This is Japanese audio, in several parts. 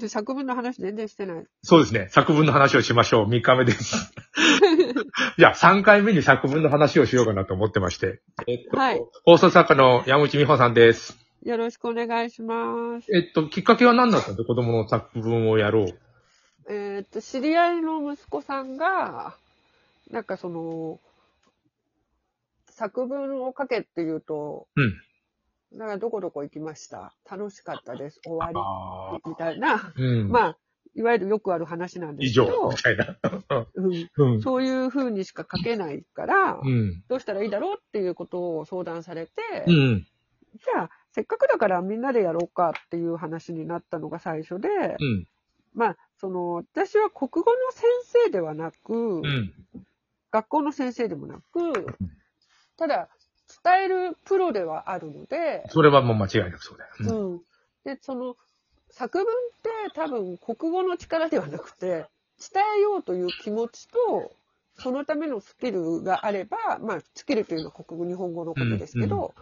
で作文の話全然してない。そうですね。作文の話をしましょう。3日目です。じゃあ、3回目に作文の話をしようかなと思ってまして。えっと、はい放送作家の山内美穂さんです。よろしくお願いします。えっと、きっかけは何だったんで子供の作文をやろう。えーっと、知り合いの息子さんが、なんかその、作文を書けって言うと、うん。だからどこどこ行きました？楽しかったです。終わ。り？みたいな、うん。まあ、いわゆるよくある話なんで以すけど上、み、たいな。そういう風にしか書けないから、うん。どうしたらいいだろうっていうことを相談されて、うん。じゃあ、せっかくだからみんなでやろうかっていう話になったのが最初で、うん。まあ、その、私は国語の先生ではなく、うん。学校の先生でもなく、ただ、伝えるプロではあるので、それはもう間違いなくそうだよ。うんうん。で、その、作文って多分国語の力ではなくて、伝えようという気持ちと、そのためのスキルがあれば、まあ、スキルというのは国語、日本語のことですけど、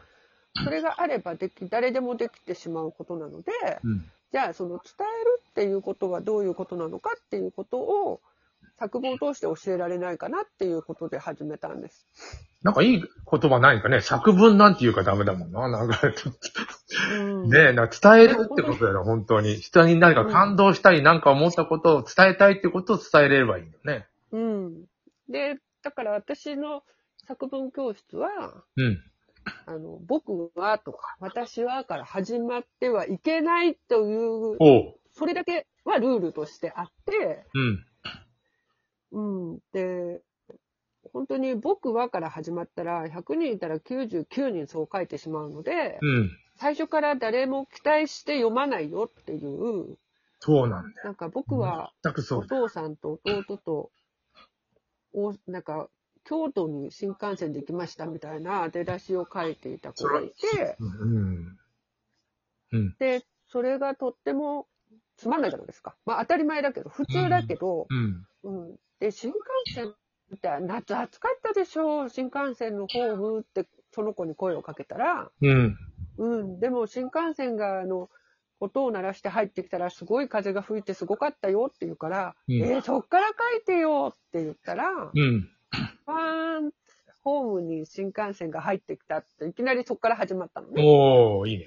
それがあればでき、誰でもできてしまうことなので、うん。じゃあその伝えるっていうことはどういうことなのかっていうことを作文を通して教えられないかなっていうことで始めたんです。なんかいい言葉ないかね。作文なんて言うかダメだもんな。なんか、うん、ねえ、な伝えるってことだよ、本当に。人に何か感動したり、何か思ったことを伝えたいってことを伝えれればいいんだよね。うん。で、だから私の作文教室は、うん。あの、僕はとか、私はから始まってはいけないという。それだけはルールとしてあって、うん。うん。で、本当に僕はから始まったら、100人いたら99人そう書いてしまうので、うん。最初から誰も期待して読まないよっていう、そうなんだよ。なんか僕はお。父さんと弟と、おなんか京都に新幹線で行きましたみたいな出だしを書いていた子がいて、うん。うん。で、それがとってもつまんないじゃないですか。まあ当たり前だけど、普通だけど、うん。うん。で、新幹線って夏暑かったでしょ新幹線のホームってその子に声をかけたら、うん。うん、でも新幹線が、あの、音を鳴らして入ってきたら、すごい風が吹いてすごかったよって言うから、うんえーそっから書いてよって言ったら、うん。パーン、ホームに新幹線が入ってきたって、いきなりそっから始まったのね。おー、いいね。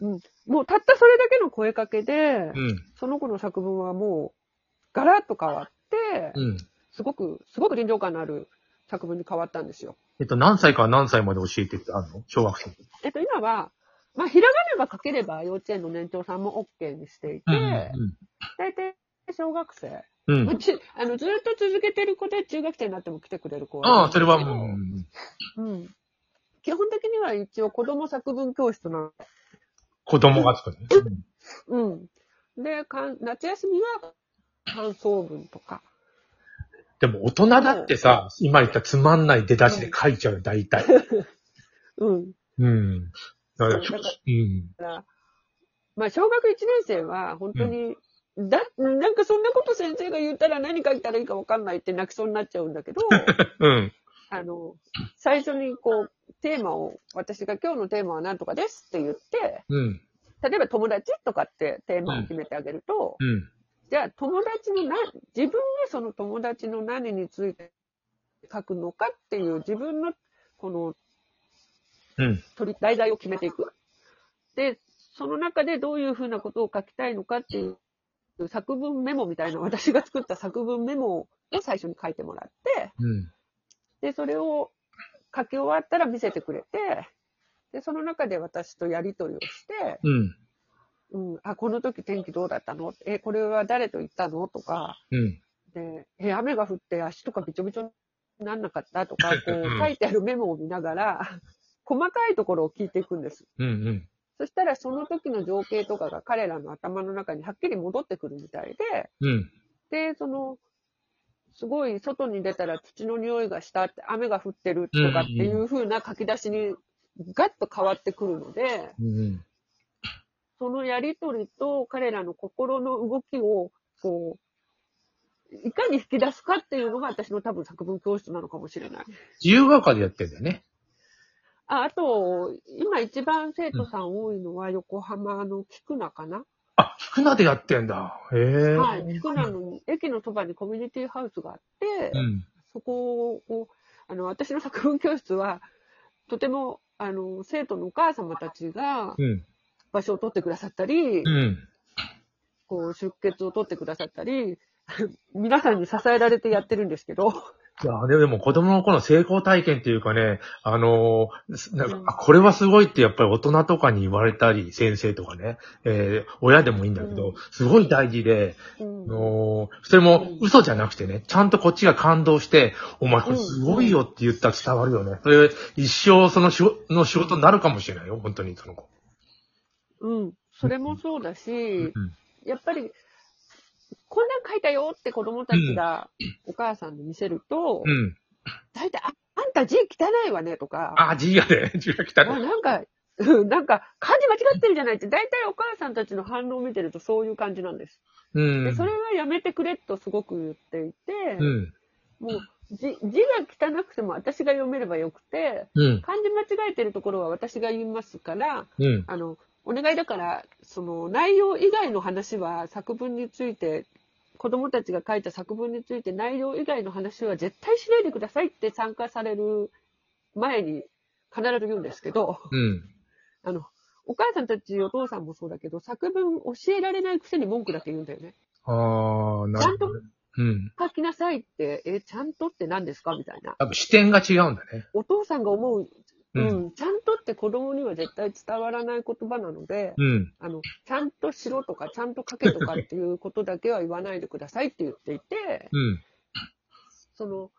うん。もうたったそれだけの声かけで、うん。その子の作文はもう、ガラッと変わって、うん。すごく、すごく臨場感のある作文に変わったんですよ。えっと、何歳から何歳まで教えてってあるの？小学生。えっと、今は、まあ、ひらがなが書ければ幼稚園の年長さんも OK にしていて、大体小学生。うん。あのずっと続けてる子で中学生になっても来てくれる子ああ、それはうもん、う、うん。基本的には一応子供作文教室なの。子供が作るね。うん。で、かん夏休みは感想文とか。でも大人だってさ、今言ったつまんない出だしで書いちゃうよ、大体。うん。うん。だからそうだかうん。だからまあ、小学1年生は本当に、だ、なんかそんなこと先生が言ったら何書いたらいいかわかんないって泣きそうになっちゃうんだけど、うん。あの、最初にこう、テーマを、私が今日のテーマは何とかですって言って、うん。例えば友達とかってテーマを決めてあげると、うん。じゃあ友達の何、自分はその友達の何について書くのかっていう自分のこのうん。取り題材を決めていく。で、その中でどういうふうなことを書きたいのかっていう作文メモみたいな、私が作った作文メモを最初に書いてもらって、うん。で、それを書き終わったら見せてくれて、で、その中で私とやり取りをして、うん。うん、あ、この時天気どうだったの？え、これは誰と行ったの？とか、うん。で、え、雨が降って足とかびちょびちょになんなかった？とか、こうんう書いてあるメモを見ながら、細かいところを聞いていくんです。うん。うん。そしたらその時の情景とかが彼らの頭の中にはっきり戻ってくるみたいで、うん。で、その、すごい外に出たら土の匂いがしたって、雨が降ってるとかっていう風な書き出しにガッと変わってくるので、うん。そのやりとりと彼らの心の動きを、こう、いかに引き出すかっていうのが私の多分作文教室なのかもしれない。自由が丘でやってんだよね。ああと、今一番生徒さん多いのは横浜の菊名かな菊名でやってんだ。へえ。はい。菊名の駅のそばにコミュニティハウスがあって、うん。そこを、あの、私の作文教室は、とても、あの、生徒のお母様たちがうん。場所を取ってくださったり、うん。こう、出血を取ってくださったり、皆さんに支えられてやってるんですけど、いや、でも子供の頃の成功体験っていうかね、あのーなんかこれはすごいってやっぱり大人とかに言われたり、先生とかね、えー親でもいいんだけど、うん。すごい大事で、うん。あのーそれも嘘じゃなくてね、ちゃんとこっちが感動して、お前これすごいよって言ったら伝わるよね。それ一生その仕事の仕事になるかもしれないよ、本当にその子。うん、それもそうだし、うん。やっぱり、こんなん書いたよって子供たちがお母さんに見せると、うん。大体、あ、あんた字汚いわねとか、あ、字がね、字が来たあね。なんか、うんなんか、漢字間違ってるじゃないって、大体お母さんたちの反応を見てるとそういう感じなんです。うん。で、それはやめてくれとすごく言っていて、うん。もう字、字が汚くても私が読めればよくて、うん。漢字間違えてるところは私が言いますから、うん。あの、お願いだから、その内容以外の話は作文について、子供たちが書いた作文について内容以外の話は絶対しないでくださいって参加される前に必ず言うんですけど、うん。あの、お母さんたち、お父さんもそうだけど、作文教えられないくせに文句だけ言うんだよね。ああ、なるほどね。うん。書きなさいって、え、ちゃんとって何ですか？みたいな。多分視点が違うんだね。お父さんが思う、ううんん、ちゃんとって子供には絶対伝わらない言葉なので、うん。あの、ちゃんとしろとか、ちゃんと書けとかっていうことだけは言わないでくださいって言っていて、うん。その、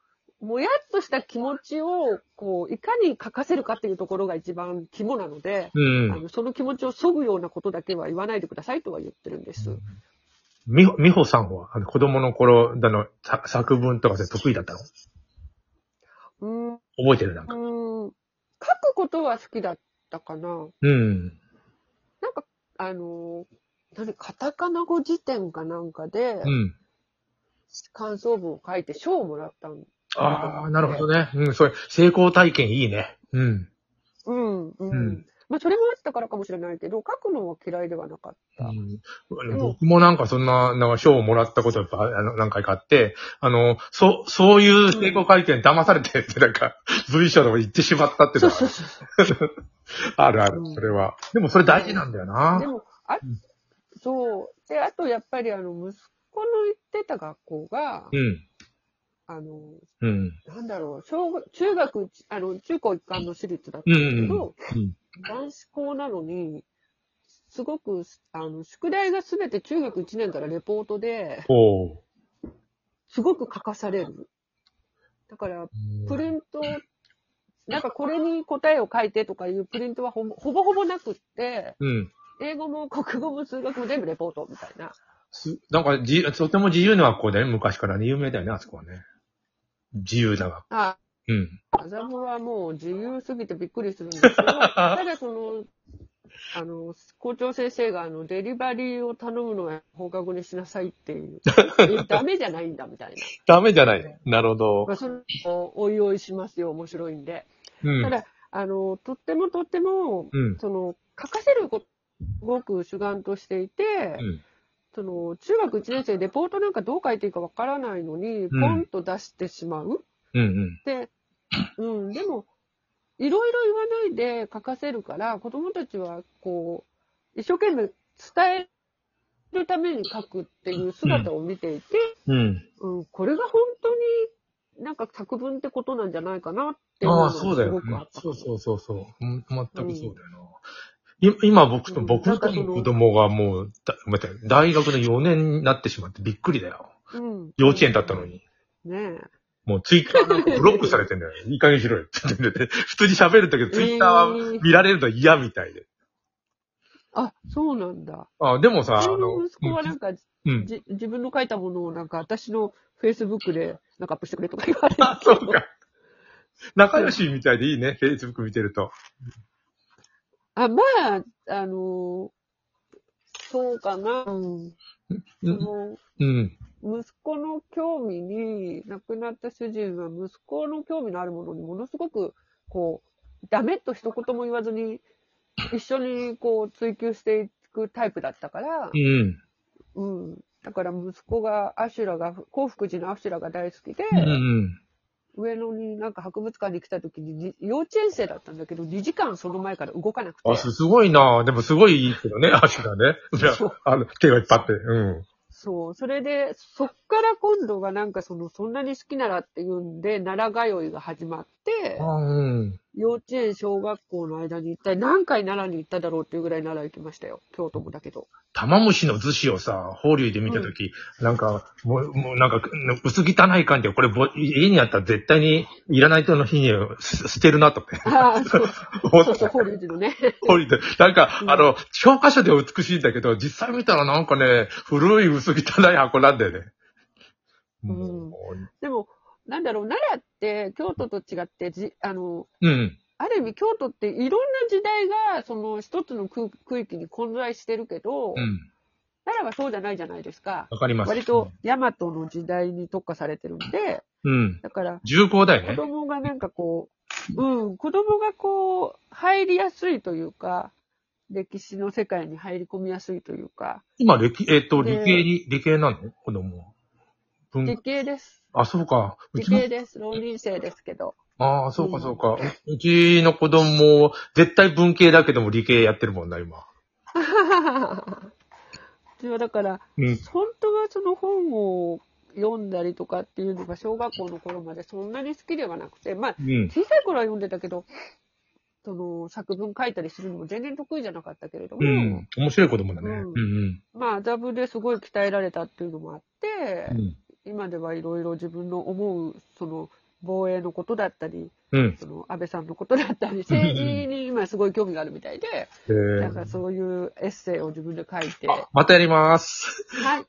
もやっとした気持ちを、こう、いかに書かせるかっていうところが一番肝なので、うん。あのその気持ちを削ぐようなことだけは言わないでくださいとは言ってるんです。みほ、みほさんは、あの、子供の頃、だの、さ作文とかで得意だったの？うん、覚えてるなんか。うん、ことは好きだったかな。うん。なんか、あの、何、カタカナ語辞典かなんかで、うん。感想文を書いて賞をもらったんああ、なるほどね。うん、それ、成功体験いいね。うん。うん、うん。うんまあ、それもあったからかもしれないけど、書くのは嫌いではなかった。うん僕もなんかそんな、なんか賞をもらったことやっぱ、あの、何回かあって、あの、そう、そういう成功体験騙されてって、なんか、随所でも言ってしまったっていうのそうそうそう。はあるあるう、んそれは。でもそれ大事なんだよなで。も、あうん、そう。で、あとやっぱりあの、息子の行ってた学校が、うん。あの、うん。なんだろう、小学、中学、あの、中高一貫の私立だったうんだけど、ん。うん。男子校なのに、すごく、あの、宿題がすべて中学1年からレポートで。すごく書かされる。だから、プリント、なんかこれに答えを書いてとかいうプリントはほぼほぼほぼなくって、うん。英語も国語も数学も全部レポートみたいな。すなんかじ、とても自由な学校だよね、昔からね。有名だよね、あそこはね。自由な学校。あ、うん。麻布はもう自由すぎてびっくりするんですけど、ただその、あの、校長先生があの、デリバリーを頼むのは放課後にしなさいっていう。えダメじゃないんだみたいな。ダメじゃない。なるほどまあ、。それをおいおいしますよ、面白いんで。うん。ただ、あの、とってもとっても、うん。その、書かせること、すごく主眼としていて、うん。その、中学1年生、レポートなんかどう書いていいかわからないのに、んポンと出してしまう。うん。うん。で、うん、でも、いろいろ言わないで書かせるから、子供たちは、こう、一生懸命伝えるために書くっていう姿を見ていて、うん。うん、これが本当になんか作文ってことなんじゃないかなっていうのああ、がすそうだよご。くあった。そうそうそうそう。うん全くそうだよな。い今僕と、うん僕の子供がもう、だ待って大学の4年になってしまってびっくりだよ。うん。幼稚園だったのに。ねえ。もうツイッターなんかブロックされてんだよ。いい加減にしろよって言ってて。普通に喋るんだけど、ツイッターはえー見られるの嫌みたいで。あ、そうなんだ。あでもさ、あの、の息子はなんか、うん。じ自分の書いたものをなんか私のフェイスブックでなんかアップしてくれとか言われて。あ、そうか。仲良しみたいでいいね、フェイスブック見てると。あ、まあ、あのそうかな。うん。うそん。のうん。息子の興味に、亡くなった主人は息子の興味のあるものにものすごく、こう、ダメと一言も言わずに、一緒にこう追求していくタイプだったから、うん。うん。だから息子が、アシュラが、幸福寺のアシュラが大好きで、うんうん。上野になんか博物館に来た時にに、幼稚園生だったんだけど、2時間その前から動かなくて。あ、すすごいなでもすごいいいけどね、足がね。あの、手がいっぱいあって。うん。そう。それで、そっから今度がなんかその、そんなに好きならっていうんで、奈良通いが始まっうん。幼稚園、小学校の間に一体何回奈良に行っただろうっていうぐらい奈良行きましたよ。京都もだけど。玉虫の寿司をさ、法隆で見たとき、なんか、もう、もうなんか、薄汚い感じで、これぼ、家にあったら絶対にいらない人の日にす捨てるなとかああ、そう そうそう、法隆寺のね。法隆で。なんか、うんあの、教科書では美しいんだけど、実際見たらなんかね、古い薄汚い箱なんだよね。うんもでも、なんだろう、奈良って京都と違って、じ、あの、ううん。ある意味京都っていろんな時代が、その一つの区区域に混在してるけど、うん。奈良はそうじゃないじゃないですか。わかります。割と大和の時代に特化されてるんで、うん。だから重厚だよ子ね。供がなんかこう、うん、子供がこう、入りやすいというか、歴史の世界に入り込みやすいというか、今、歴、えっ、と、で理系に、理系なの？子供は。文理系です。あ、そうか。うちの理系です。浪人生ですけど。ああ、そうか、そうか。うちの子供、絶対文系だけども理系やってるもんな、今。うちはだから、うん。本当はその本を読んだりとかっていうのが小学校の頃までそんなに好きではなくて、まあ、うん。小さい頃は読んでたけど、その作文書いたりするのも全然得意じゃなかったけれども、うん。面白い子供だね。ううんんまあ、麻布ですごい鍛えられたっていうのもあって、うん。うん。今ではいろいろ自分の思う、その、防衛のことだったり、うん。その、安倍さんのことだったり、政治に今すごい興味があるみたいで、えーなんかそういうエッセイを自分で書いて、あまたやります。はい。